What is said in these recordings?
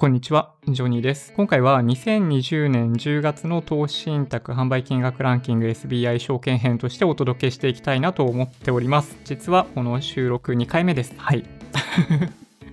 こんにちは、ジョニーです。今回は2020年10月の投資信託販売金額ランキング SBI 証券編としてお届けしていきたいなと思っております。実はこの収録2回目です。はい。い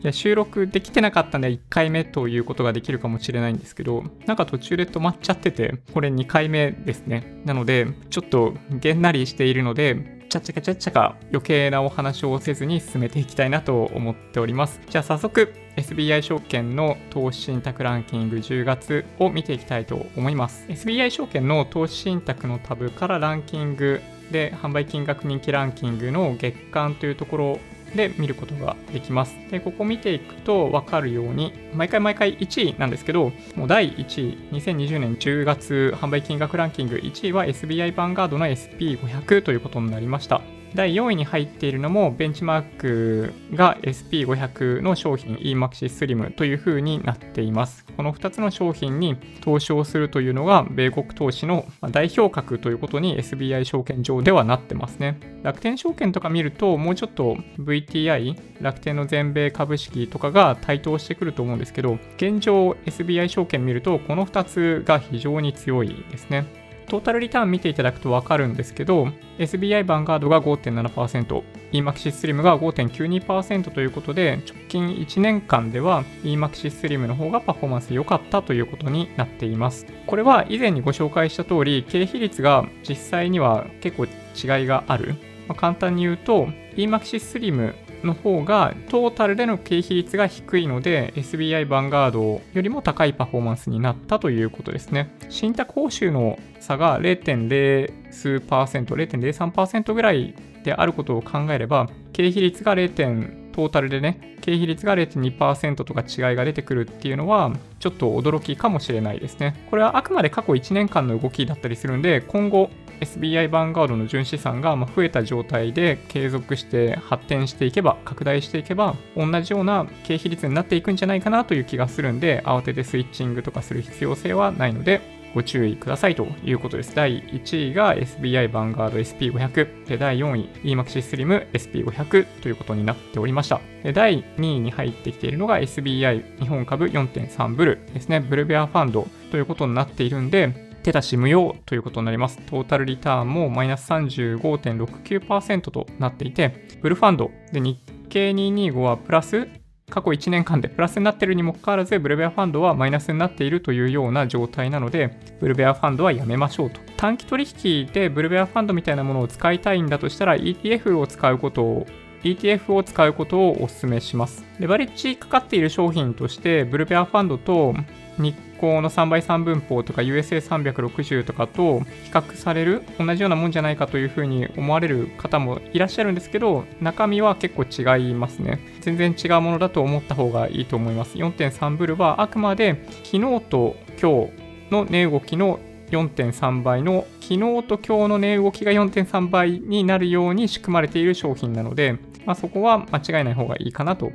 や収録できてなかったんで1回目ということができるかもしれないんですけど、なんか途中で止まっちゃってて、これ2回目ですね。なので、ちょっとげんなりしているので、ちゃちゃかちゃちゃか余計なお話をせずに進めていきたいなと思っております。じゃあ早速 SBI 証券の投資信託ランキング10月を見ていきたいと思います。SBI 証券の投資信託のタブからランキングで販売金額人気ランキングの月間というところで見ることができます。で、ここ見ていくと分かるように、毎回毎回1位なんですけど、もう第1位、2020年10月販売金額ランキング1位は SBI ヴァンガードの SP500 ということになりました。第4位に入っているのもベンチマークが SP500 の商品 eMaxi Slim という風になっています。この2つの商品に投資をするというのが米国投資の代表格ということに SBI 証券上ではなってますね。楽天証券とか見るともうちょっと VTI 楽天の全米株式とかが台頭してくると思うんですけど現状 SBI 証券見るとこの2つが非常に強いですね。トータルリターン見ていただくとわかるんですけど、SBI ヴァンガードが5.7%、EMAXIS SLIM が5.92%ということで、直近1年間では EMAXIS SLIM の方がパフォーマンス良かったということになっています。これは以前にご紹介した通り、経費率が実際には結構違いがある。まあ、簡単に言うと、EMAXIS SLIM の方がトータルでの経費率が低いので SBI ヴァンガードよりも高いパフォーマンスになったということですね。信託報酬の差が0.0数パーセント、0.03%ぐらいであることを考えれば、経費率が 0. トータルでね、経費率が0.2%とか違いが出てくるっていうのは、ちょっと驚きかもしれないですね。これはあくまで過去1年間の動きだったりするんで、今後 SBI ヴァンガードの純資産が増えた状態で継続して発展していけば、拡大していけば、同じような経費率になっていくんじゃないかなという気がするんで、慌ててスイッチングとかする必要性はないので、ご注意くださいということです。第1位が SBI ヴァンガード SP500 で第4位 EMAXI Slim SP500 ということになっておりました。で第2位に入ってきているのが SBI 日本株4.3ブルですね。ブルベアファンドということになっているんで、手出し無用ということになります。トータルリターンもマイナス35.69%となっていて、ブルファンドで日経225はプラス過去1年間でプラスになっているにもかかわらず、ブルベアファンドはマイナスになっているというような状態なので、ブルベアファンドはやめましょうと。短期取引でブルベアファンドみたいなものを使いたいんだとしたら、ETF を使うことを ETF を使うことをお勧めします。レバレッジかかっている商品として、ブルベアファンドと日光の3倍3分法とか USA360 とかと比較される同じようなもんじゃないかというふうに思われる方もいらっしゃるんですけど中身は結構違いますね全然違うものだと思った方がいいと思います4.3ブルはあくまで昨日と今日の値動きの4.3倍の昨日と今日の値動きが4.3倍になるように仕組まれている商品なので、まあ、そこは間違いない方がいいかなと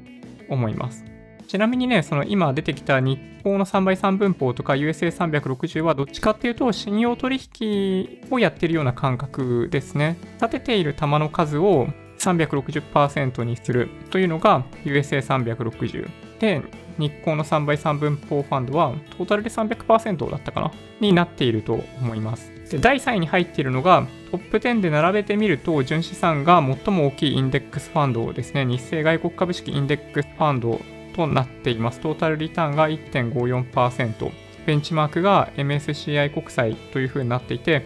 思います。ちなみにね、その今出てきた日報の3倍3分法とか USA360 はどっちかっていうと信用取引をやってるような感覚ですね。立てている玉の数を360%にするというのが USA360 で、日光の3倍3分法ファンドはトータルで300%だったかな？になっていると思います。で第3位に入っているのがトップ10で並べてみると純資産が最も大きいインデックスファンドですね。日清外国株式インデックスファンドとなっています。トータルリターンが1.54%。ベンチマークが MSCI 国債というふうになっていて、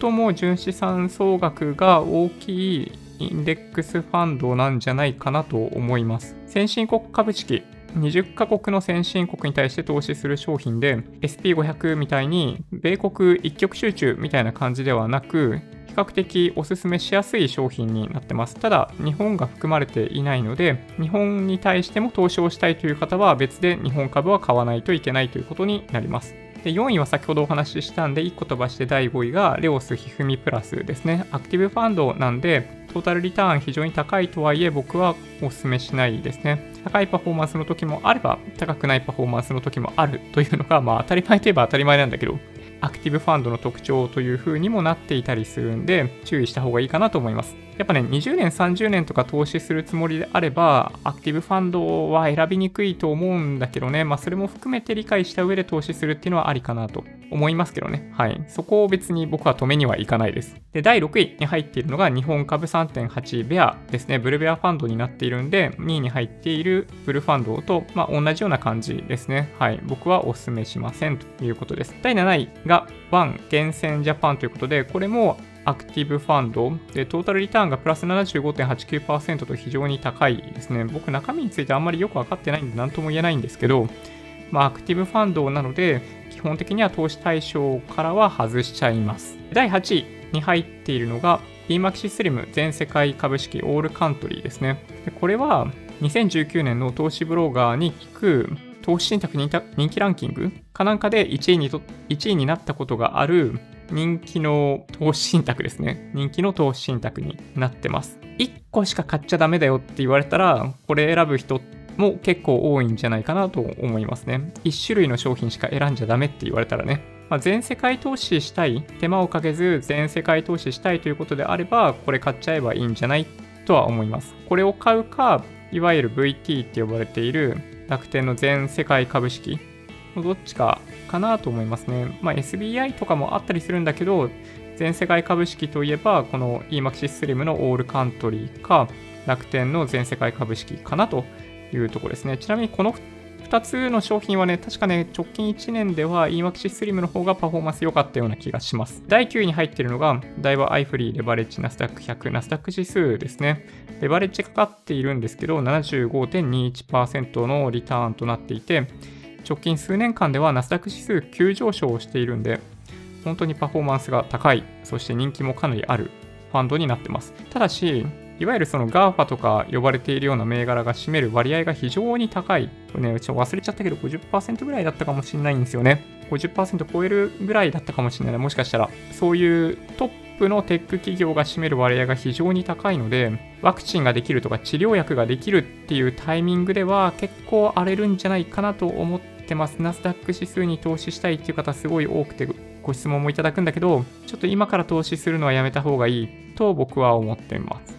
最も純資産総額が大きいインデックスファンドなんじゃないかなと思います。先進国株式、20カ国の先進国に対して投資する商品で SP500 みたいに米国一極集中みたいな感じではなく較的おすすめしやすい商品になってます。ただ、日本が含まれていないので、日本に対しても投資をしたいという方は別で日本株は買わないといけないということになります。で4位は先ほどお話ししたんで、1個飛ばして第5位がレオスひふみプラスですね。アクティブファンドなんで、トータルリターン非常に高いとはいえ、僕はお勧めしないですね。高いパフォーマンスの時もあれば、高くないパフォーマンスの時もあるというのが、まあ当たり前といえば当たり前なんだけど、アクティブファンドの特徴という風にもなっていたりするんで、注意した方がいいかなと思います。やっぱね、20年、30年とか投資するつもりであれば、アクティブファンドは選びにくいと思うんだけどね、まあ、それも含めて理解した上で投資するっていうのはありかなと思いますけどね。はい。そこを別に僕は止めにはいかないです。で、第6位に入っているのが日本株3.8ベアですね。ブルベアファンドになっているんで、2位に入っているブルファンドと、まあ、同じような感じですね。はい。僕はお勧めしませんということです。第7位がワン厳選ジャパンということで、これもアクティブファンドで、トータルリターンがプラス75.89%と非常に高いですね。僕、中身についてあんまりよくわかってないんで、何とも言えないんですけど、まあ、アクティブファンドなので、本的には投資対象からは外しちゃいます。第8位に入っているのが、eMaxSlim 全世界株式オールカントリーですね。これは2019年の投資ブロガーに聞く投資信託人気ランキングかなんかで1位にと1位になったことがある人気の投資信託ですね。人気の投資信託になってます。1個しか買っちゃダメだよって言われたら、これ選ぶ人っても結構多いんじゃないかなと思いますね。1種類の商品しか選んじゃダメって言われたらね。まあ、全世界投資したい、手間をかけず全世界投資したいということであれば、これ買っちゃえばいいんじゃないとは思います。これを買うか、いわゆる VT って呼ばれている楽天の全世界株式のどっちかかなと思いますね。まあ、SBI とかもあったりするんだけど、全世界株式といえば、この EMAXI SLIM のオールカントリーか、楽天の全世界株式かなというところですね。ちなみにこの2つの商品はね、確かね、直近1年では EMAXI SLIM の方がパフォーマンス良かったような気がします。第9位に入っているのが、ダイワアイフリーレバレッジナスダック100、ナスダック指数ですね。レバレッジかかっているんですけど、75.21%のリターンとなっていて、直近数年間ではナスダック指数急上昇しているんで、本当にパフォーマンスが高い、そして人気もかなりあるファンドになってます。ただし、いわゆるその GAFA とか呼ばれているような銘柄が占める割合が非常に高い。これね、ちょっと忘れちゃったけど50%ぐらいだったかもしれないんですよね。50%超えるぐらいだったかもしれない。もしかしたら、そういうトップのテック企業が占める割合が非常に高いので、ワクチンができるとか治療薬ができるっていうタイミングでは結構荒れるんじゃないかなと思ってます。ナスダック指数に投資したいっていう方すごい多くてご質問もいただくんだけど、ちょっと今から投資するのはやめた方がいいと僕は思っています。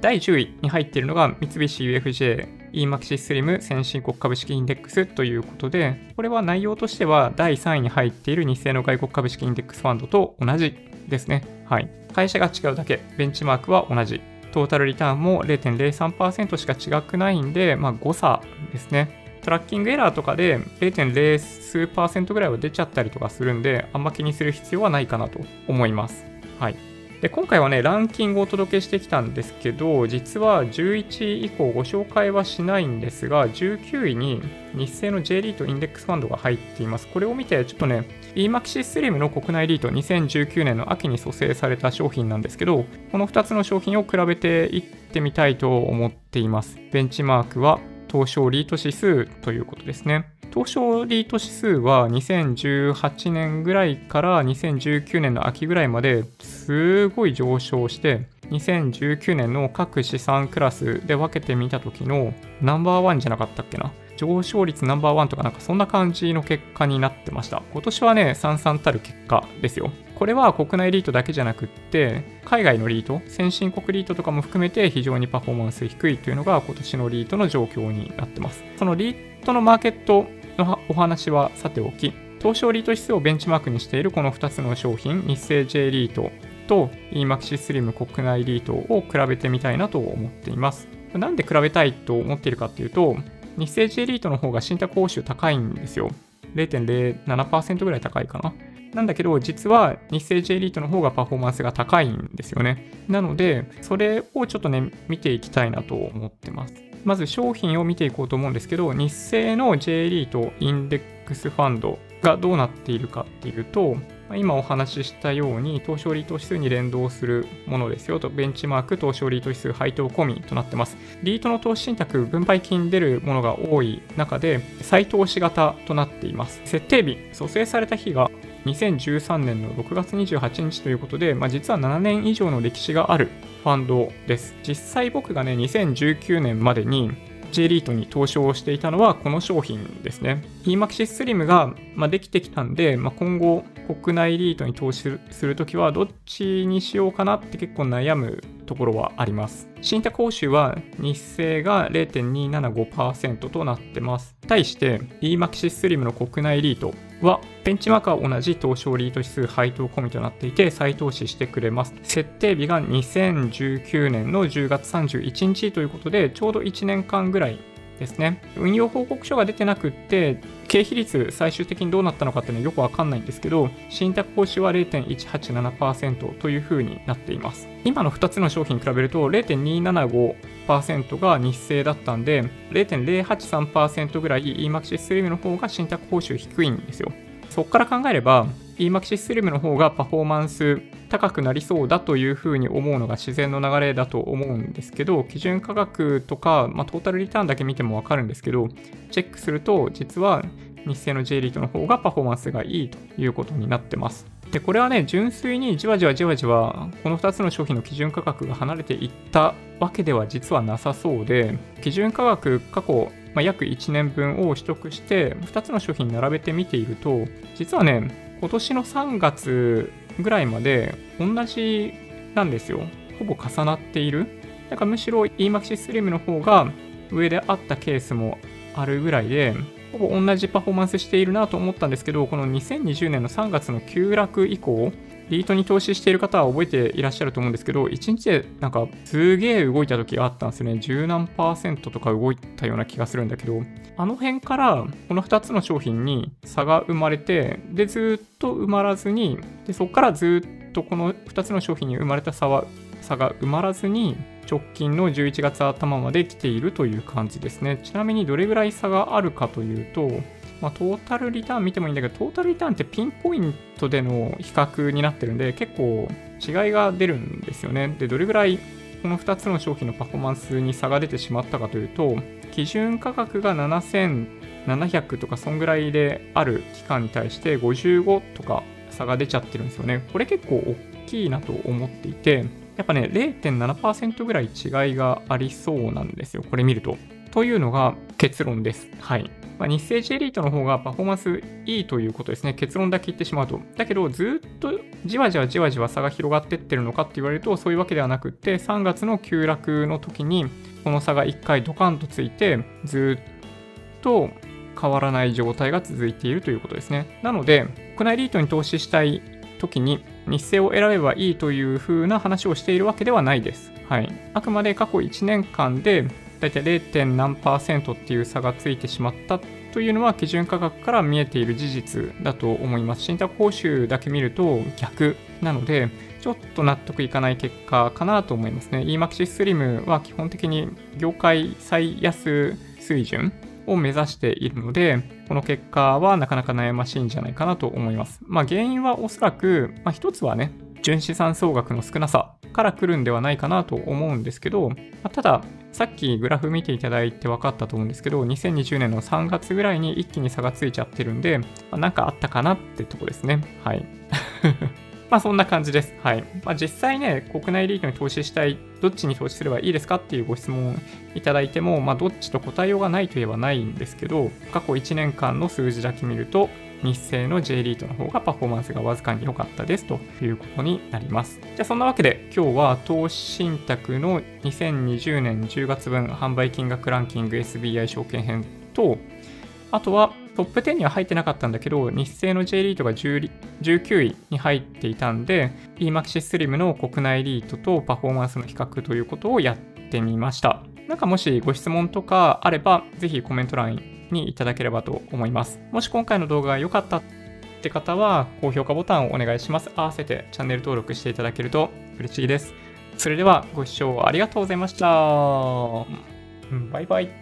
第10位に入っているのが三菱 UFJ EMAXI SLIM 先進国株式インデックスということで、これは内容としては第3位に入っている日清の外国株式インデックスファンドと同じですね。はい。会社が違うだけ、ベンチマークは同じ。トータルリターンも0.03%しか違くないんで、まあ、誤差ですね。トラッキングエラーとかで0.0数パーセントぐらいは出ちゃったりとかするんで、あんま気にする必要はないかなと思います。はい。で今回はね、ランキングをお届けしてきたんですけど、実は11位以降ご紹介はしないんですが、19位に日清の J リートインデックスファンドが入っています。これを見て、ちょっとね、EMAXI SLIM の国内リート2019年の秋に蘇生された商品なんですけど、この2つの商品を比べていってみたいと思っています。ベンチマークは東証リート指数ということですね。東証リート指数は2018年ぐらいから2019年の秋ぐらいまですごい上昇して2019年の各資産クラスで分けてみた時のナンバーワンじゃなかったっけな？上昇率ナンバーワンとかなんかそんな感じの結果になってました。今年はね、さんさんたる結果ですよ。これは国内リートだけじゃなくって、海外のリート、先進国リートとかも含めて非常にパフォーマンス低いというのが今年のリートの状況になってます。そのリートのマーケットのお話はさておき、東証リート指数をベンチマークにしているこの2つの商品、日清 J リートと EMAXI SLIM 国内リートを比べてみたいなと思っています。なんで比べたいと思っているかっていうと、日清 J リートの方が信託報酬高いんですよ。0.07%ぐらい高いかな。なんだけど、実は日清 J リートの方がパフォーマンスが高いんですよね。なので、それをちょっとね、見ていきたいなと思ってます。まず商品を見ていこうと思うんですけど、日清の J リートインデックスファンドがどうなっているかっていうと、今お話ししたように、東証リート指数に連動するものですよと、ベンチマーク東証リート指数配当込みとなってます。リートの投資信託、分配金出るものが多い中で、再投資型となっています。設定日、蘇生された日が2013年の6月28日ということで、まあ、実は7年以上の歴史があるファンドです。実際僕がね、2019年までに J リートに投資をしていたのはこの商品ですね。EMAXIS Slim が、まあ、できてきたんで、まあ、今後国内リートに投資するときはどっちにしようかなって結構悩むところはあります。信託報酬は日清が0.275%となってます。対して EMAXIS Slim の国内リートは、ベンチマークは同じ東証リート指数配当込みとなっていて、再投資してくれます。設定日が2019年の10月31日ということで、ちょうど1年間ぐらいですね。運用報告書が出てなくって、経費率最終的にどうなったのかっていうのはよくわかんないんですけど、信託報酬は0.187%というふうになっています。今の2つの商品比べると0.275%が日清だったんで、0.083%ぐらい EMAXIS Slim の方が信託報酬低いんですよ。そこから考えれば、EMAXIS Slim の方がパフォーマンス高くなりそうだというふうに思うのが自然の流れだと思うんですけど、基準価格とか、まあ、トータルリターンだけ見てもわかるんですけど、チェックすると、実は日清の J リートの方がパフォーマンスがいいということになってます。で、これはね、純粋にじわじわじわじわ、この2つの商品の基準価格が離れていったわけでは実はなさそうで、基準価格過去、まあ、約1年分を取得して、2つの商品並べてみていると、実はね、今年の3月ぐらいまで同じなんですよ。ほぼ重なっている。だからむしろ EMAXIS Slim の方が上であったケースもあるぐらいで、ほぼ同じパフォーマンスしているなと思ったんですけど、この2020年の3月の急落以降、リートに投資している方は覚えていらっしゃると思うんですけど、1日でなんかすげえ動いた時があったんですよね。十何パーセントとか動いたような気がするんだけど、あの辺からこの2つの商品に差が生まれて、で、ずっと埋まらずに、で、そこからずっとこの2つの商品に生まれた差は、差が埋まらずに、直近の11月頭まで来ているという感じですね。ちなみにどれぐらい差があるかというと、まあ、トータルリターン見てもいいんだけど、トータルリターンってピンポイントでの比較になってるんで、結構違いが出るんですよね。で、どれぐらいこの2つの商品のパフォーマンスに差が出てしまったかというと、基準価格が7700とかそんぐらいである期間に対して55とか差が出ちゃってるんですよね。これ結構大きいなと思っていて、やっぱね、0.7%ぐらい違いがありそうなんですよ。これ見ると。というのが結論です。はい。まあ、日清ジェリートの方がパフォーマンスいいということですね。結論だけ言ってしまうと。だけど、ずっとじわじわじわじわ差が広がってってるのかって言われると、そういうわけではなくって、3月の急落の時に、この差が1回ドカンとついて、ずっと変わらない状態が続いているということですね。なので、国内リートに投資したい時に日清を選べばいいという風な話をしているわけではないです。はい。あくまで過去1年間でだいたい 0. 何パーセントっていう差がついてしまったというのは基準価格から見えている事実だと思います。信託報酬だけ見ると逆なので、ちょっと納得いかない結果かなと思いますね。EMAXIS Slim は基本的に業界最安水準を目指しているので、この結果はなかなか悩ましいんじゃないかなと思います。まあ原因はおそらく、まあ一つはね、純資産総額の少なさから来るんではないかなと思うんですけど、まあ、ただ、さっきグラフ見ていただいて分かったと思うんですけど、2020年の3月ぐらいに一気に差がついちゃってるんで、まあ、なんかあったかなってとこですね。はい。まあそんな感じです。はい。まあ実際ね、国内リートに投資したい、どっちに投資すればいいですかっていうご質問いただいても、まあどっちと答えようがないといえばないんですけど、過去1年間の数字だけ見ると、日清の J リートの方がパフォーマンスがわずかに良かったですということになります。じゃあそんなわけで今日は投資信託の2020年10月分販売金額ランキング SBI 証券編と、あとはトップ10には入ってなかったんだけど、日清の J リートが19位に入っていたんで、EMAXIS Slim の国内リートとパフォーマンスの比較ということをやってみました。なんかもしご質問とかあれば、ぜひコメント欄にいただければと思います。もし今回の動画が良かったって方は、高評価ボタンをお願いします。合わせてチャンネル登録していただけると嬉しいです。それではご視聴ありがとうございました。バイバイ。